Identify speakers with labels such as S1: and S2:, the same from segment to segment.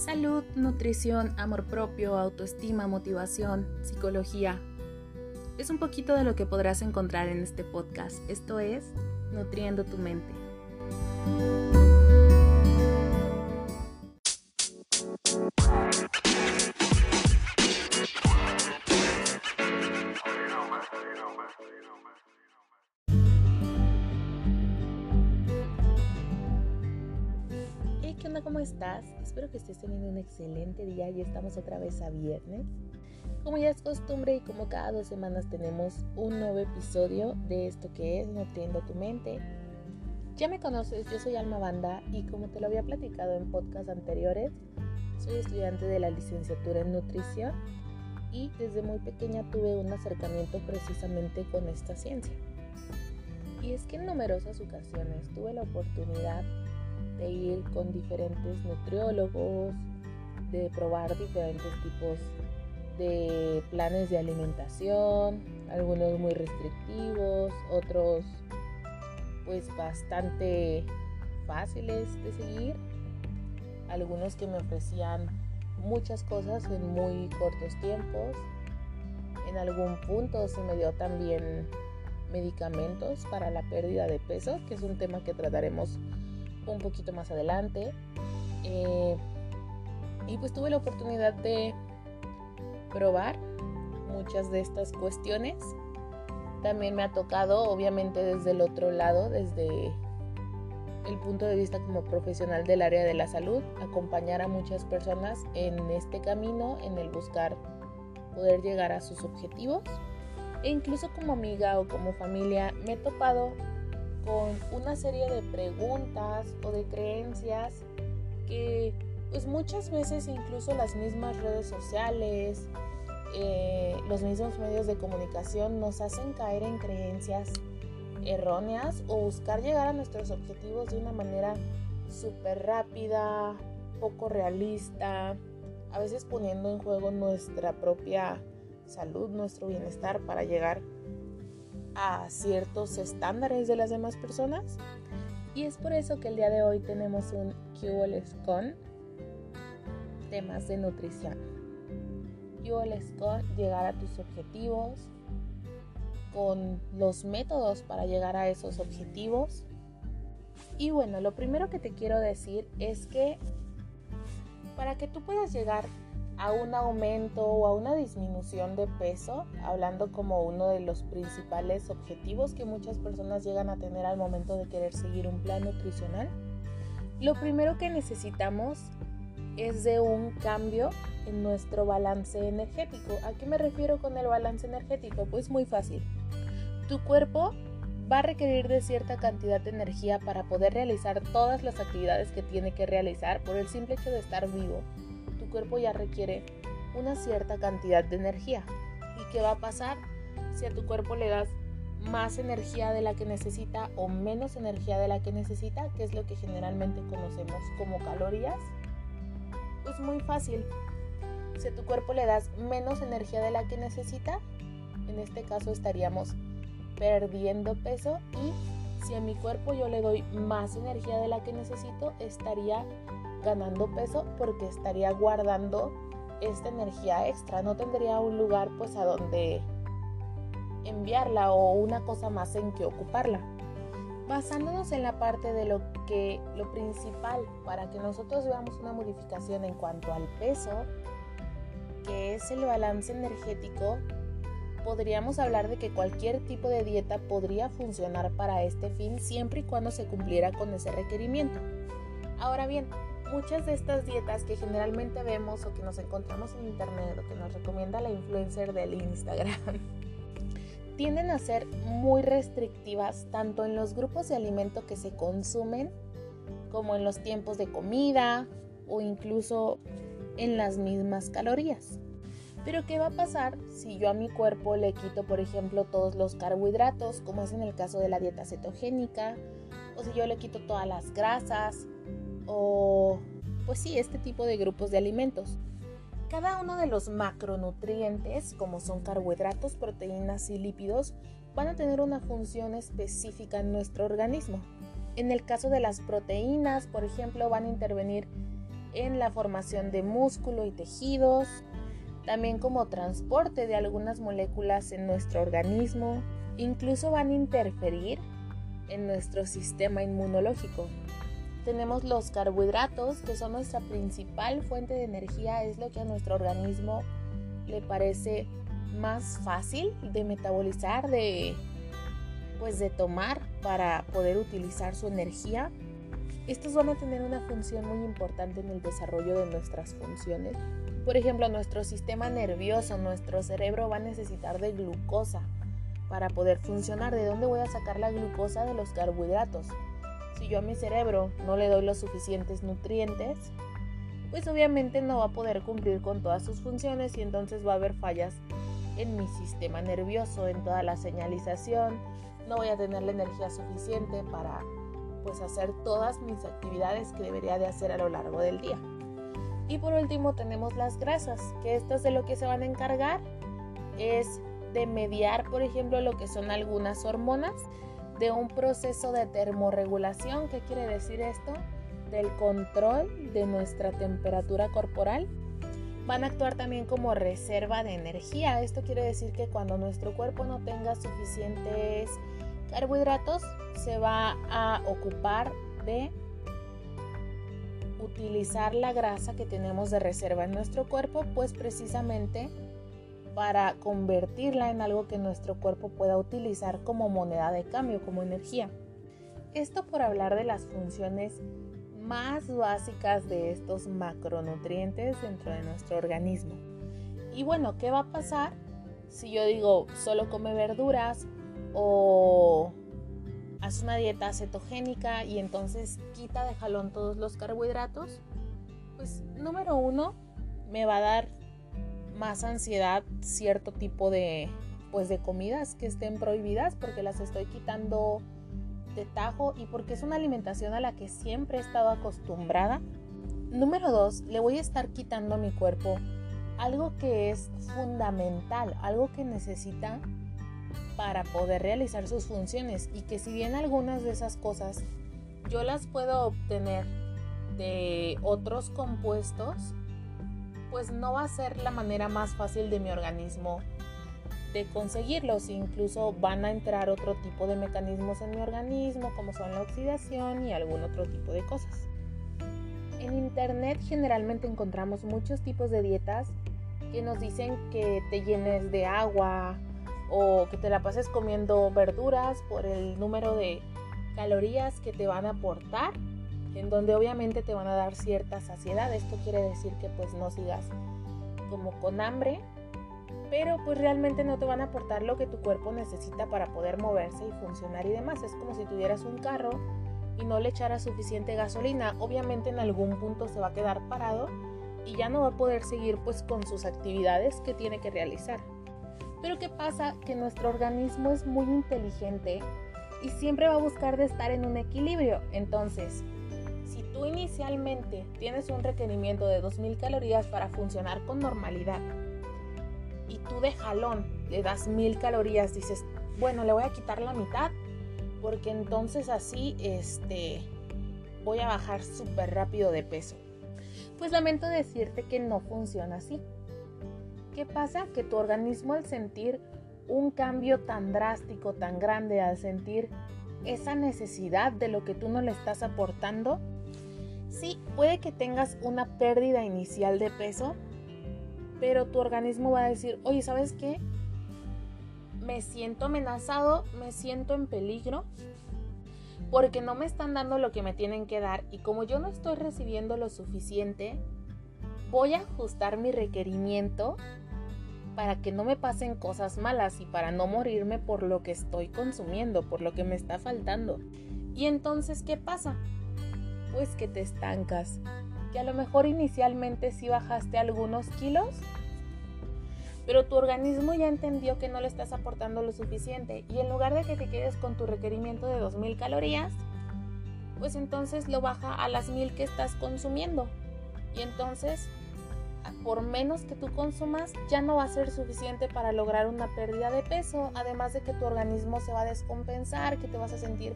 S1: Salud, nutrición, amor propio, autoestima, motivación, psicología. Es un poquito de lo que podrás encontrar en este podcast. Esto es Nutriendo tu mente. ¿qué onda? ¿Cómo estás? Espero que estés teniendo un excelente día y estamos otra vez a viernes. Como ya es costumbre y como cada dos semanas tenemos un nuevo episodio de esto que es Nutriendo tu mente. Ya me conoces, yo soy Alma Banda y como te lo había platicado en podcasts anteriores, soy estudiante de la licenciatura en nutrición y desde muy pequeña tuve un acercamiento precisamente con esta ciencia. Y es que en numerosas ocasiones tuve la oportunidad de ir con diferentes nutriólogos, de probar diferentes tipos de planes de alimentación, algunos muy restrictivos, otros pues bastante fáciles de seguir, algunos que me ofrecían muchas cosas en muy cortos tiempos. En algún punto se me dio también medicamentos para la pérdida de peso, que es un tema que trataremos un poquito más adelante. Eh, y pues tuve la oportunidad de probar muchas de estas cuestiones. También me ha tocado, obviamente desde el otro lado, desde el punto de vista como profesional del área de la salud, acompañar a muchas personas en este camino, en el buscar poder llegar a sus objetivos. E incluso como amiga o como familia me he topado con una serie de preguntas o de creencias que pues muchas veces incluso las mismas redes sociales, eh, los mismos medios de comunicación nos hacen caer en creencias erróneas o buscar llegar a nuestros objetivos de una manera súper rápida, poco realista, a veces poniendo en juego nuestra propia salud, nuestro bienestar para llegar a ciertos estándares de las demás personas. Y es por eso que el día de hoy tenemos un QLS con temas de nutrición. QLS con llegar a tus objetivos, con los métodos para llegar a esos objetivos. Y bueno, lo primero que te quiero decir es que para que tú puedas llegar a un aumento o a una disminución de peso, hablando como uno de los principales objetivos que muchas personas llegan a tener al momento de querer seguir un plan nutricional, lo primero que necesitamos es de un cambio en nuestro balance energético. ¿A qué me refiero con el balance energético? Pues muy fácil. Tu cuerpo va a requerir de cierta cantidad de energía para poder realizar todas las actividades que tiene que realizar por el simple hecho de estar vivo cuerpo ya requiere una cierta cantidad de energía. ¿Y qué va a pasar si a tu cuerpo le das más energía de la que necesita o menos energía de la que necesita, que es lo que generalmente conocemos como calorías? Pues muy fácil. Si a tu cuerpo le das menos energía de la que necesita, en este caso estaríamos perdiendo peso y si a mi cuerpo yo le doy más energía de la que necesito, estaría ganando peso porque estaría guardando esta energía extra, no tendría un lugar pues a donde enviarla o una cosa más en que ocuparla. Basándonos en la parte de lo que lo principal para que nosotros veamos una modificación en cuanto al peso, que es el balance energético, podríamos hablar de que cualquier tipo de dieta podría funcionar para este fin siempre y cuando se cumpliera con ese requerimiento. Ahora bien, muchas de estas dietas que generalmente vemos o que nos encontramos en internet o que nos recomienda la influencer del Instagram tienden a ser muy restrictivas tanto en los grupos de alimento que se consumen como en los tiempos de comida o incluso en las mismas calorías. Pero ¿qué va a pasar si yo a mi cuerpo le quito, por ejemplo, todos los carbohidratos, como es en el caso de la dieta cetogénica, o si yo le quito todas las grasas, o pues sí, este tipo de grupos de alimentos. Cada uno de los macronutrientes, como son carbohidratos, proteínas y lípidos, van a tener una función específica en nuestro organismo. En el caso de las proteínas, por ejemplo, van a intervenir en la formación de músculo y tejidos, también como transporte de algunas moléculas en nuestro organismo, incluso van a interferir en nuestro sistema inmunológico. Tenemos los carbohidratos, que son nuestra principal fuente de energía, es lo que a nuestro organismo le parece más fácil de metabolizar, de pues de tomar para poder utilizar su energía. Estos van a tener una función muy importante en el desarrollo de nuestras funciones. Por ejemplo, nuestro sistema nervioso, nuestro cerebro va a necesitar de glucosa para poder funcionar. ¿De dónde voy a sacar la glucosa de los carbohidratos? Si yo a mi cerebro no le doy los suficientes nutrientes, pues obviamente no va a poder cumplir con todas sus funciones y entonces va a haber fallas en mi sistema nervioso, en toda la señalización, no voy a tener la energía suficiente para pues hacer todas mis actividades que debería de hacer a lo largo del día. Y por último tenemos las grasas, que estas de lo que se van a encargar es de mediar, por ejemplo, lo que son algunas hormonas de un proceso de termorregulación. ¿Qué quiere decir esto? Del control de nuestra temperatura corporal. Van a actuar también como reserva de energía. Esto quiere decir que cuando nuestro cuerpo no tenga suficientes carbohidratos, se va a ocupar de utilizar la grasa que tenemos de reserva en nuestro cuerpo, pues precisamente para convertirla en algo que nuestro cuerpo pueda utilizar como moneda de cambio, como energía. Esto por hablar de las funciones más básicas de estos macronutrientes dentro de nuestro organismo. Y bueno, ¿qué va a pasar si yo digo solo come verduras o haz una dieta cetogénica y entonces quita de jalón todos los carbohidratos? Pues número uno, me va a dar más ansiedad cierto tipo de pues de comidas que estén prohibidas porque las estoy quitando de tajo y porque es una alimentación a la que siempre he estado acostumbrada. Número dos, le voy a estar quitando a mi cuerpo algo que es fundamental, algo que necesita para poder realizar sus funciones y que si bien algunas de esas cosas yo las puedo obtener de otros compuestos, pues no va a ser la manera más fácil de mi organismo de conseguirlos. Incluso van a entrar otro tipo de mecanismos en mi organismo, como son la oxidación y algún otro tipo de cosas. En internet generalmente encontramos muchos tipos de dietas que nos dicen que te llenes de agua o que te la pases comiendo verduras por el número de calorías que te van a aportar en donde obviamente te van a dar cierta saciedad. Esto quiere decir que pues no sigas como con hambre, pero pues realmente no te van a aportar lo que tu cuerpo necesita para poder moverse y funcionar y demás. Es como si tuvieras un carro y no le echaras suficiente gasolina. Obviamente en algún punto se va a quedar parado y ya no va a poder seguir pues con sus actividades que tiene que realizar. Pero ¿qué pasa? Que nuestro organismo es muy inteligente y siempre va a buscar de estar en un equilibrio. Entonces, tú inicialmente tienes un requerimiento de 2.000 calorías para funcionar con normalidad y tú de jalón le das 1.000 calorías, dices, bueno, le voy a quitar la mitad porque entonces así este, voy a bajar súper rápido de peso. Pues lamento decirte que no funciona así. ¿Qué pasa? Que tu organismo al sentir un cambio tan drástico, tan grande, al sentir esa necesidad de lo que tú no le estás aportando, Sí, puede que tengas una pérdida inicial de peso, pero tu organismo va a decir, oye, ¿sabes qué? Me siento amenazado, me siento en peligro, porque no me están dando lo que me tienen que dar y como yo no estoy recibiendo lo suficiente, voy a ajustar mi requerimiento para que no me pasen cosas malas y para no morirme por lo que estoy consumiendo, por lo que me está faltando. Y entonces, ¿qué pasa? Pues que te estancas. Que a lo mejor inicialmente sí bajaste algunos kilos, pero tu organismo ya entendió que no le estás aportando lo suficiente y en lugar de que te quedes con tu requerimiento de 2000 calorías, pues entonces lo baja a las 1000 que estás consumiendo. Y entonces, por menos que tú consumas, ya no va a ser suficiente para lograr una pérdida de peso, además de que tu organismo se va a descompensar, que te vas a sentir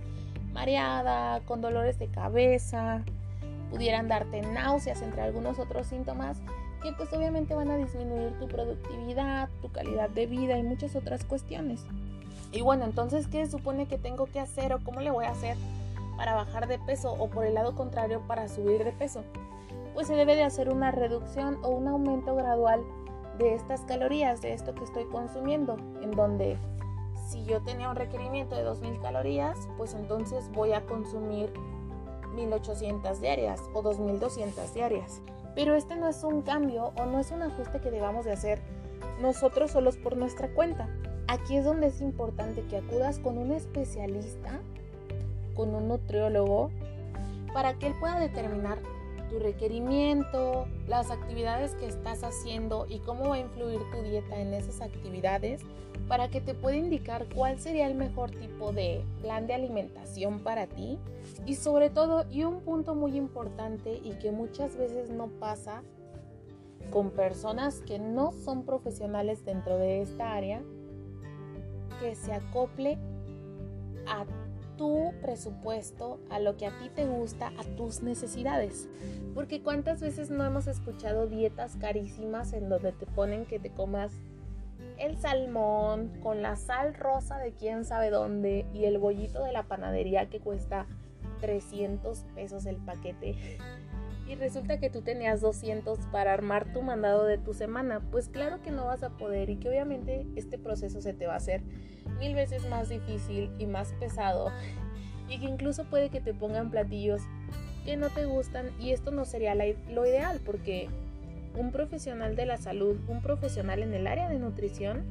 S1: mareada, con dolores de cabeza, pudieran darte náuseas entre algunos otros síntomas que pues obviamente van a disminuir tu productividad, tu calidad de vida y muchas otras cuestiones. Y bueno, entonces, ¿qué supone que tengo que hacer o cómo le voy a hacer para bajar de peso o por el lado contrario para subir de peso? Pues se debe de hacer una reducción o un aumento gradual de estas calorías, de esto que estoy consumiendo, en donde si yo tenía un requerimiento de 2000 calorías, pues entonces voy a consumir 1800 diarias o 2200 diarias. Pero este no es un cambio o no es un ajuste que debamos de hacer nosotros solos por nuestra cuenta. Aquí es donde es importante que acudas con un especialista, con un nutriólogo, para que él pueda determinar tu requerimiento, las actividades que estás haciendo y cómo va a influir tu dieta en esas actividades para que te pueda indicar cuál sería el mejor tipo de plan de alimentación para ti. Y sobre todo y un punto muy importante y que muchas veces no pasa con personas que no son profesionales dentro de esta área que se acople a tu presupuesto, a lo que a ti te gusta, a tus necesidades. Porque cuántas veces no hemos escuchado dietas carísimas en donde te ponen que te comas el salmón con la sal rosa de quién sabe dónde y el bollito de la panadería que cuesta 300 pesos el paquete. Y resulta que tú tenías 200 para armar tu mandado de tu semana. Pues claro que no vas a poder y que obviamente este proceso se te va a hacer mil veces más difícil y más pesado. Y que incluso puede que te pongan platillos que no te gustan y esto no sería lo ideal porque un profesional de la salud, un profesional en el área de nutrición,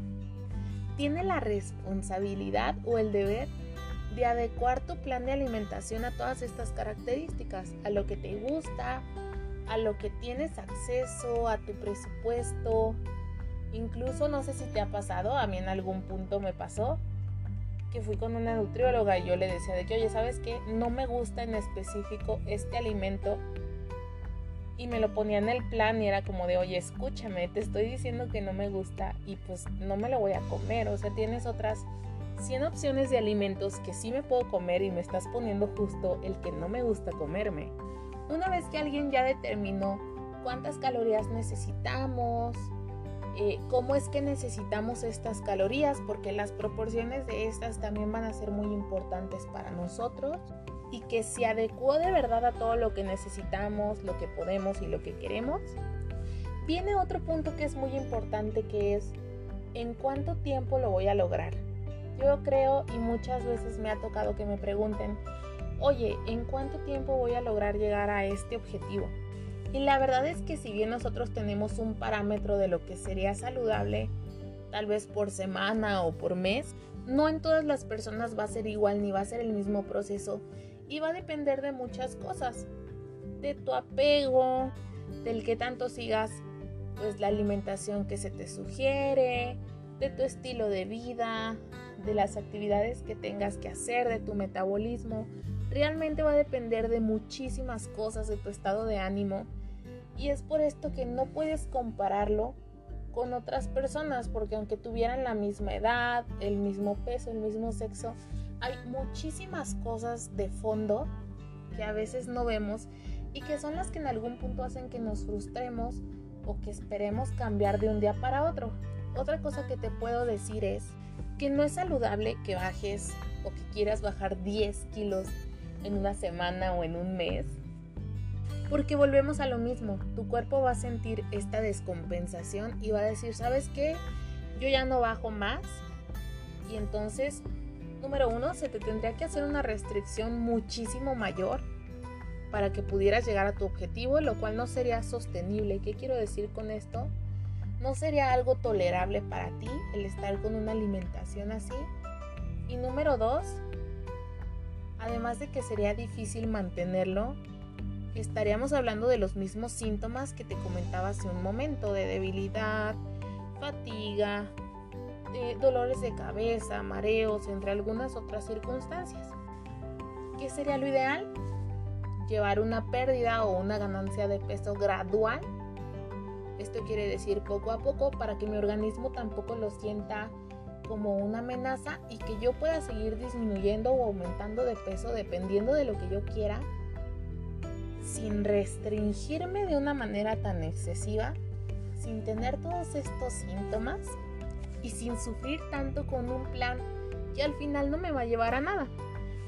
S1: tiene la responsabilidad o el deber de adecuar tu plan de alimentación a todas estas características, a lo que te gusta, a lo que tienes acceso, a tu presupuesto. Incluso no sé si te ha pasado, a mí en algún punto me pasó que fui con una nutrióloga y yo le decía de que, oye, ¿sabes qué? No me gusta en específico este alimento y me lo ponía en el plan y era como de, oye, escúchame, te estoy diciendo que no me gusta y pues no me lo voy a comer. O sea, tienes otras 100 opciones de alimentos que sí me puedo comer y me estás poniendo justo el que no me gusta comerme. Una vez que alguien ya determinó cuántas calorías necesitamos, eh, cómo es que necesitamos estas calorías, porque las proporciones de estas también van a ser muy importantes para nosotros y que se adecuó de verdad a todo lo que necesitamos, lo que podemos y lo que queremos. Viene otro punto que es muy importante que es en cuánto tiempo lo voy a lograr. Yo creo y muchas veces me ha tocado que me pregunten, oye, ¿en cuánto tiempo voy a lograr llegar a este objetivo? Y la verdad es que si bien nosotros tenemos un parámetro de lo que sería saludable, tal vez por semana o por mes, no en todas las personas va a ser igual ni va a ser el mismo proceso y va a depender de muchas cosas, de tu apego, del que tanto sigas pues la alimentación que se te sugiere, de tu estilo de vida, de las actividades que tengas que hacer, de tu metabolismo. Realmente va a depender de muchísimas cosas, de tu estado de ánimo. Y es por esto que no puedes compararlo con otras personas, porque aunque tuvieran la misma edad, el mismo peso, el mismo sexo, hay muchísimas cosas de fondo que a veces no vemos y que son las que en algún punto hacen que nos frustremos o que esperemos cambiar de un día para otro. Otra cosa que te puedo decir es que no es saludable que bajes o que quieras bajar 10 kilos en una semana o en un mes. Porque volvemos a lo mismo, tu cuerpo va a sentir esta descompensación y va a decir, ¿sabes qué? Yo ya no bajo más. Y entonces número uno, se te tendría que hacer una restricción muchísimo mayor para que pudieras llegar a tu objetivo, lo cual no sería sostenible. ¿Qué quiero decir con esto? No sería algo tolerable para ti el estar con una alimentación así. Y número dos, además de que sería difícil mantenerlo, estaríamos hablando de los mismos síntomas que te comentaba hace un momento, de debilidad, fatiga, dolores de cabeza, mareos, entre algunas otras circunstancias. ¿Qué sería lo ideal? Llevar una pérdida o una ganancia de peso gradual. Esto quiere decir poco a poco para que mi organismo tampoco lo sienta como una amenaza y que yo pueda seguir disminuyendo o aumentando de peso dependiendo de lo que yo quiera sin restringirme de una manera tan excesiva, sin tener todos estos síntomas y sin sufrir tanto con un plan que al final no me va a llevar a nada.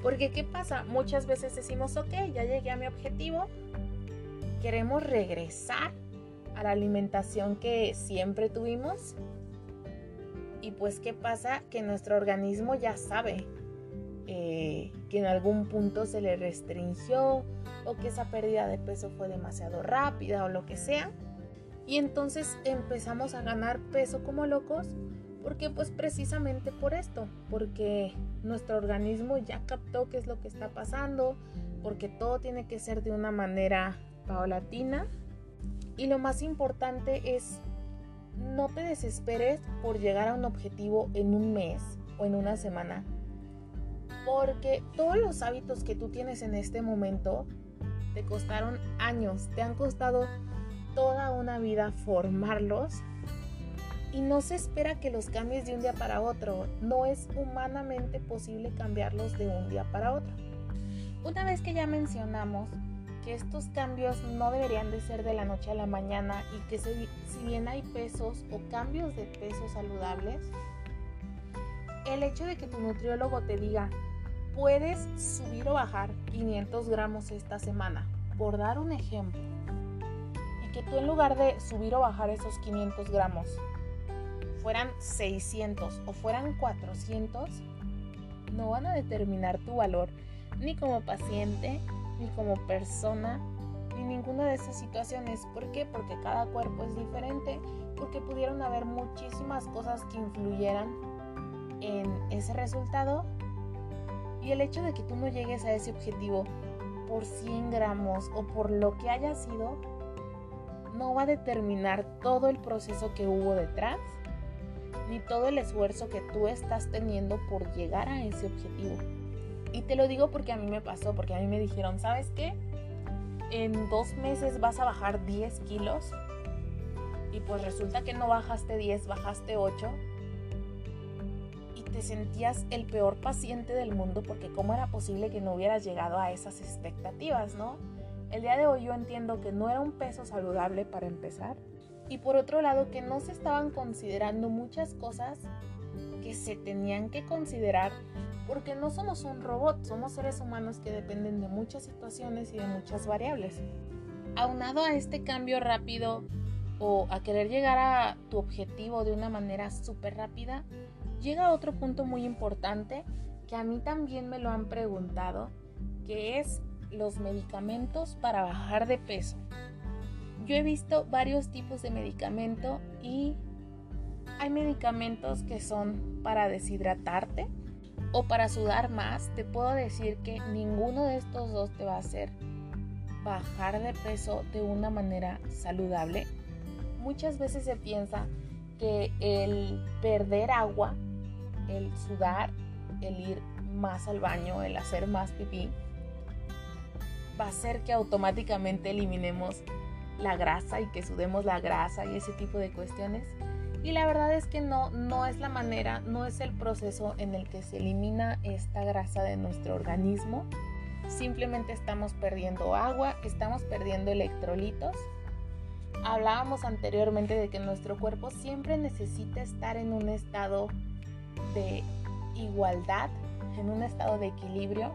S1: Porque ¿qué pasa? Muchas veces decimos, ok, ya llegué a mi objetivo, queremos regresar a la alimentación que siempre tuvimos. Y pues ¿qué pasa? Que nuestro organismo ya sabe eh, que en algún punto se le restringió o que esa pérdida de peso fue demasiado rápida o lo que sea. Y entonces empezamos a ganar peso como locos porque pues precisamente por esto, porque nuestro organismo ya captó qué es lo que está pasando, porque todo tiene que ser de una manera paulatina. Y lo más importante es no te desesperes por llegar a un objetivo en un mes o en una semana. Porque todos los hábitos que tú tienes en este momento te costaron años, te han costado toda una vida formarlos y no se espera que los cambies de un día para otro. No es humanamente posible cambiarlos de un día para otro. Una vez que ya mencionamos que estos cambios no deberían de ser de la noche a la mañana y que si bien hay pesos o cambios de peso saludables, el hecho de que tu nutriólogo te diga puedes subir o bajar 500 gramos esta semana, por dar un ejemplo, y que tú en lugar de subir o bajar esos 500 gramos fueran 600 o fueran 400, no van a determinar tu valor ni como paciente, ni como persona, ni ninguna de esas situaciones. ¿Por qué? Porque cada cuerpo es diferente, porque pudieron haber muchísimas cosas que influyeran en ese resultado. Y el hecho de que tú no llegues a ese objetivo por 100 gramos o por lo que haya sido, no va a determinar todo el proceso que hubo detrás ni todo el esfuerzo que tú estás teniendo por llegar a ese objetivo. Y te lo digo porque a mí me pasó, porque a mí me dijeron, ¿sabes qué? En dos meses vas a bajar 10 kilos y pues resulta que no bajaste 10, bajaste 8 y te sentías el peor paciente del mundo porque cómo era posible que no hubieras llegado a esas expectativas, ¿no? El día de hoy yo entiendo que no era un peso saludable para empezar, y por otro lado que no se estaban considerando muchas cosas que se tenían que considerar porque no somos un robot, somos seres humanos que dependen de muchas situaciones y de muchas variables. Aunado a este cambio rápido o a querer llegar a tu objetivo de una manera súper rápida, llega otro punto muy importante que a mí también me lo han preguntado, que es los medicamentos para bajar de peso. Yo he visto varios tipos de medicamento y hay medicamentos que son para deshidratarte o para sudar más. Te puedo decir que ninguno de estos dos te va a hacer bajar de peso de una manera saludable. Muchas veces se piensa que el perder agua, el sudar, el ir más al baño, el hacer más pipí, va a hacer que automáticamente eliminemos la grasa y que sudemos la grasa y ese tipo de cuestiones. Y la verdad es que no, no es la manera, no es el proceso en el que se elimina esta grasa de nuestro organismo. Simplemente estamos perdiendo agua, estamos perdiendo electrolitos. Hablábamos anteriormente de que nuestro cuerpo siempre necesita estar en un estado de igualdad, en un estado de equilibrio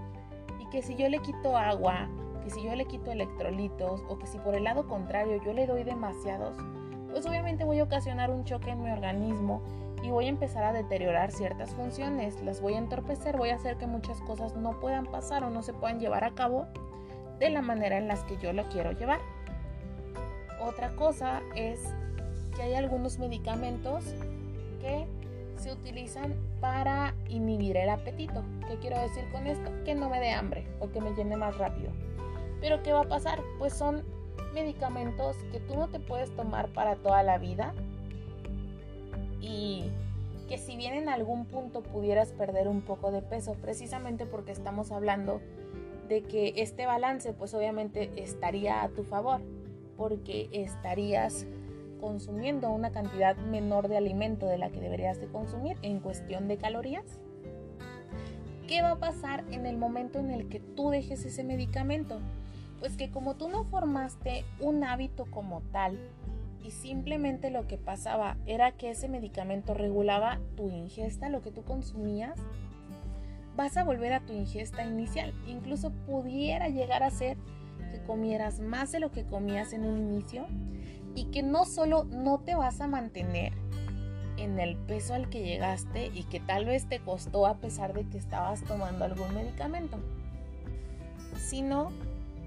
S1: y que si yo le quito agua que si yo le quito electrolitos o que si por el lado contrario yo le doy demasiados, pues obviamente voy a ocasionar un choque en mi organismo y voy a empezar a deteriorar ciertas funciones, las voy a entorpecer, voy a hacer que muchas cosas no puedan pasar o no se puedan llevar a cabo de la manera en las que yo lo quiero llevar. Otra cosa es que hay algunos medicamentos que se utilizan para inhibir el apetito. ¿Qué quiero decir con esto? Que no me dé hambre o que me llene más rápido. Pero ¿qué va a pasar? Pues son medicamentos que tú no te puedes tomar para toda la vida y que si bien en algún punto pudieras perder un poco de peso, precisamente porque estamos hablando de que este balance pues obviamente estaría a tu favor, porque estarías consumiendo una cantidad menor de alimento de la que deberías de consumir en cuestión de calorías. ¿Qué va a pasar en el momento en el que tú dejes ese medicamento? Pues que como tú no formaste un hábito como tal y simplemente lo que pasaba era que ese medicamento regulaba tu ingesta, lo que tú consumías, vas a volver a tu ingesta inicial. Incluso pudiera llegar a ser que comieras más de lo que comías en un inicio y que no solo no te vas a mantener en el peso al que llegaste y que tal vez te costó a pesar de que estabas tomando algún medicamento, sino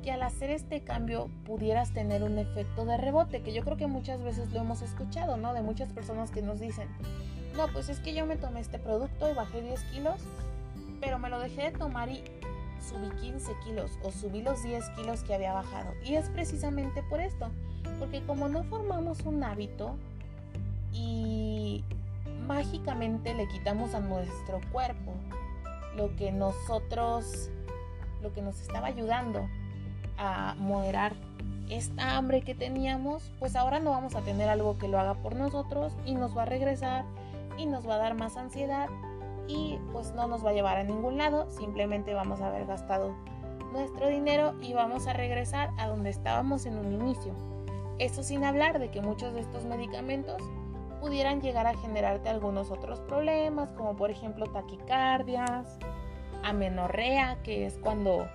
S1: que al hacer este cambio pudieras tener un efecto de rebote, que yo creo que muchas veces lo hemos escuchado, ¿no? De muchas personas que nos dicen, no, pues es que yo me tomé este producto y bajé 10 kilos, pero me lo dejé de tomar y subí 15 kilos o subí los 10 kilos que había bajado. Y es precisamente por esto, porque como no formamos un hábito y mágicamente le quitamos a nuestro cuerpo lo que nosotros, lo que nos estaba ayudando moderar esta hambre que teníamos, pues ahora no vamos a tener algo que lo haga por nosotros y nos va a regresar y nos va a dar más ansiedad y pues no nos va a llevar a ningún lado, simplemente vamos a haber gastado nuestro dinero y vamos a regresar a donde estábamos en un inicio. Esto sin hablar de que muchos de estos medicamentos pudieran llegar a generarte algunos otros problemas, como por ejemplo taquicardias, amenorrea, que es cuando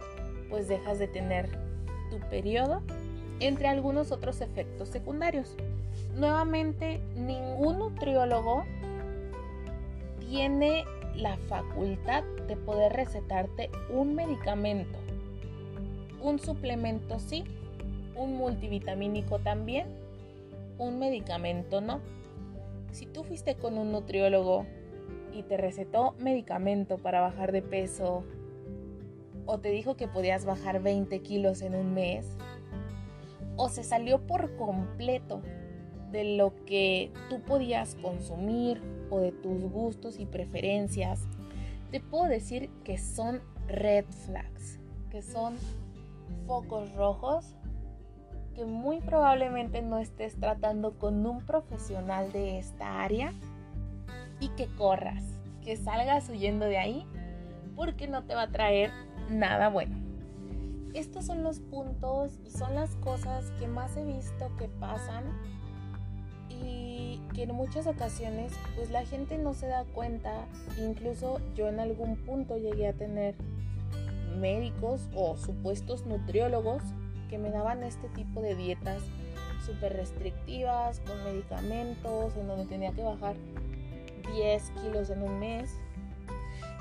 S1: pues dejas de tener tu periodo, entre algunos otros efectos secundarios. Nuevamente, ningún nutriólogo tiene la facultad de poder recetarte un medicamento. Un suplemento sí, un multivitamínico también, un medicamento no. Si tú fuiste con un nutriólogo y te recetó medicamento para bajar de peso o te dijo que podías bajar 20 kilos en un mes o se salió por completo de lo que tú podías consumir o de tus gustos y preferencias, te puedo decir que son red flags, que son focos rojos que muy probablemente no estés tratando con un profesional de esta área y que corras, que salgas huyendo de ahí porque no te va a traer nada bueno. Estos son los puntos y son las cosas que más he visto que pasan y que en muchas ocasiones pues la gente no se da cuenta, incluso yo en algún punto llegué a tener médicos o supuestos nutriólogos que me daban este tipo de dietas súper restrictivas, con medicamentos, en donde tenía que bajar 10 kilos en un mes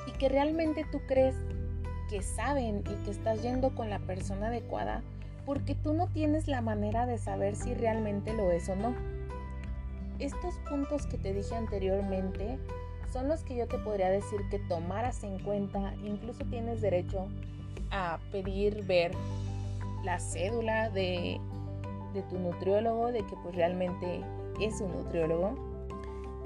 S1: y que realmente tú crees que saben y que estás yendo con la persona adecuada porque tú no tienes la manera de saber si realmente lo es o no. Estos puntos que te dije anteriormente son los que yo te podría decir que tomaras en cuenta, incluso tienes derecho a pedir ver la cédula de, de tu nutriólogo, de que pues realmente es un nutriólogo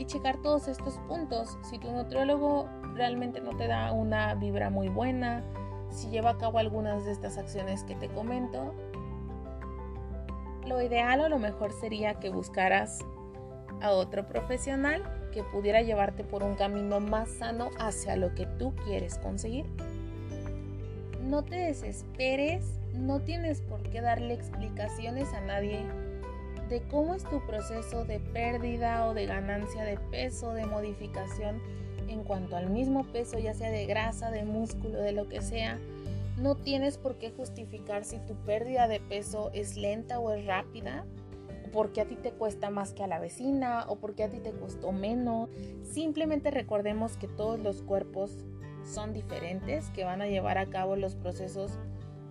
S1: y checar todos estos puntos. Si tu nutriólogo realmente no te da una vibra muy buena, si lleva a cabo algunas de estas acciones que te comento, lo ideal o lo mejor sería que buscaras a otro profesional que pudiera llevarte por un camino más sano hacia lo que tú quieres conseguir. No te desesperes, no tienes por qué darle explicaciones a nadie de cómo es tu proceso de pérdida o de ganancia de peso, de modificación en cuanto al mismo peso, ya sea de grasa, de músculo, de lo que sea. No tienes por qué justificar si tu pérdida de peso es lenta o es rápida, porque a ti te cuesta más que a la vecina o porque a ti te costó menos. Simplemente recordemos que todos los cuerpos son diferentes, que van a llevar a cabo los procesos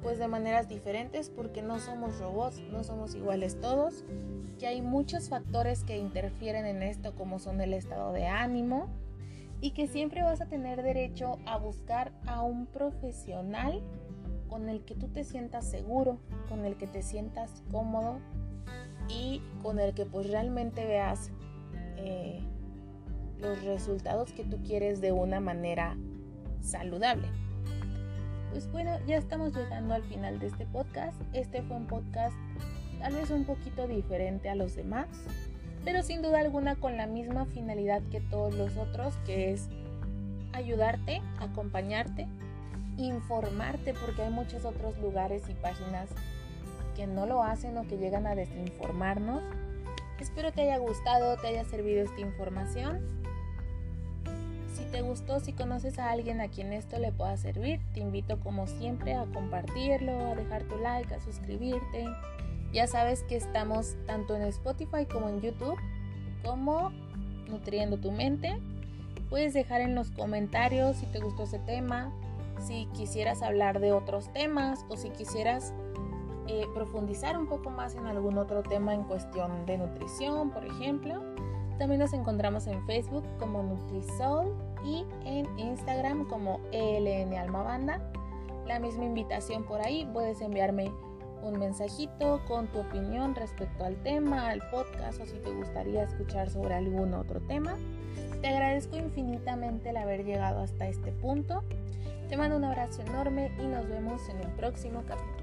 S1: pues de maneras diferentes porque no somos robots, no somos iguales todos, que hay muchos factores que interfieren en esto como son el estado de ánimo y que siempre vas a tener derecho a buscar a un profesional con el que tú te sientas seguro, con el que te sientas cómodo y con el que pues realmente veas eh, los resultados que tú quieres de una manera saludable. Pues bueno, ya estamos llegando al final de este podcast. Este fue un podcast tal vez un poquito diferente a los demás, pero sin duda alguna con la misma finalidad que todos los otros, que es ayudarte, acompañarte informarte porque hay muchos otros lugares y páginas que no lo hacen o que llegan a desinformarnos. Espero te haya gustado, te haya servido esta información. Te gustó, si conoces a alguien a quien esto le pueda servir, te invito como siempre a compartirlo, a dejar tu like, a suscribirte. Ya sabes que estamos tanto en Spotify como en YouTube, como Nutriendo tu Mente. Puedes dejar en los comentarios si te gustó ese tema, si quisieras hablar de otros temas o si quisieras eh, profundizar un poco más en algún otro tema en cuestión de nutrición, por ejemplo. También nos encontramos en Facebook como Nutrisol y en Instagram como ELN Almabanda. La misma invitación por ahí, puedes enviarme un mensajito con tu opinión respecto al tema, al podcast o si te gustaría escuchar sobre algún otro tema. Te agradezco infinitamente el haber llegado hasta este punto. Te mando un abrazo enorme y nos vemos en el próximo capítulo.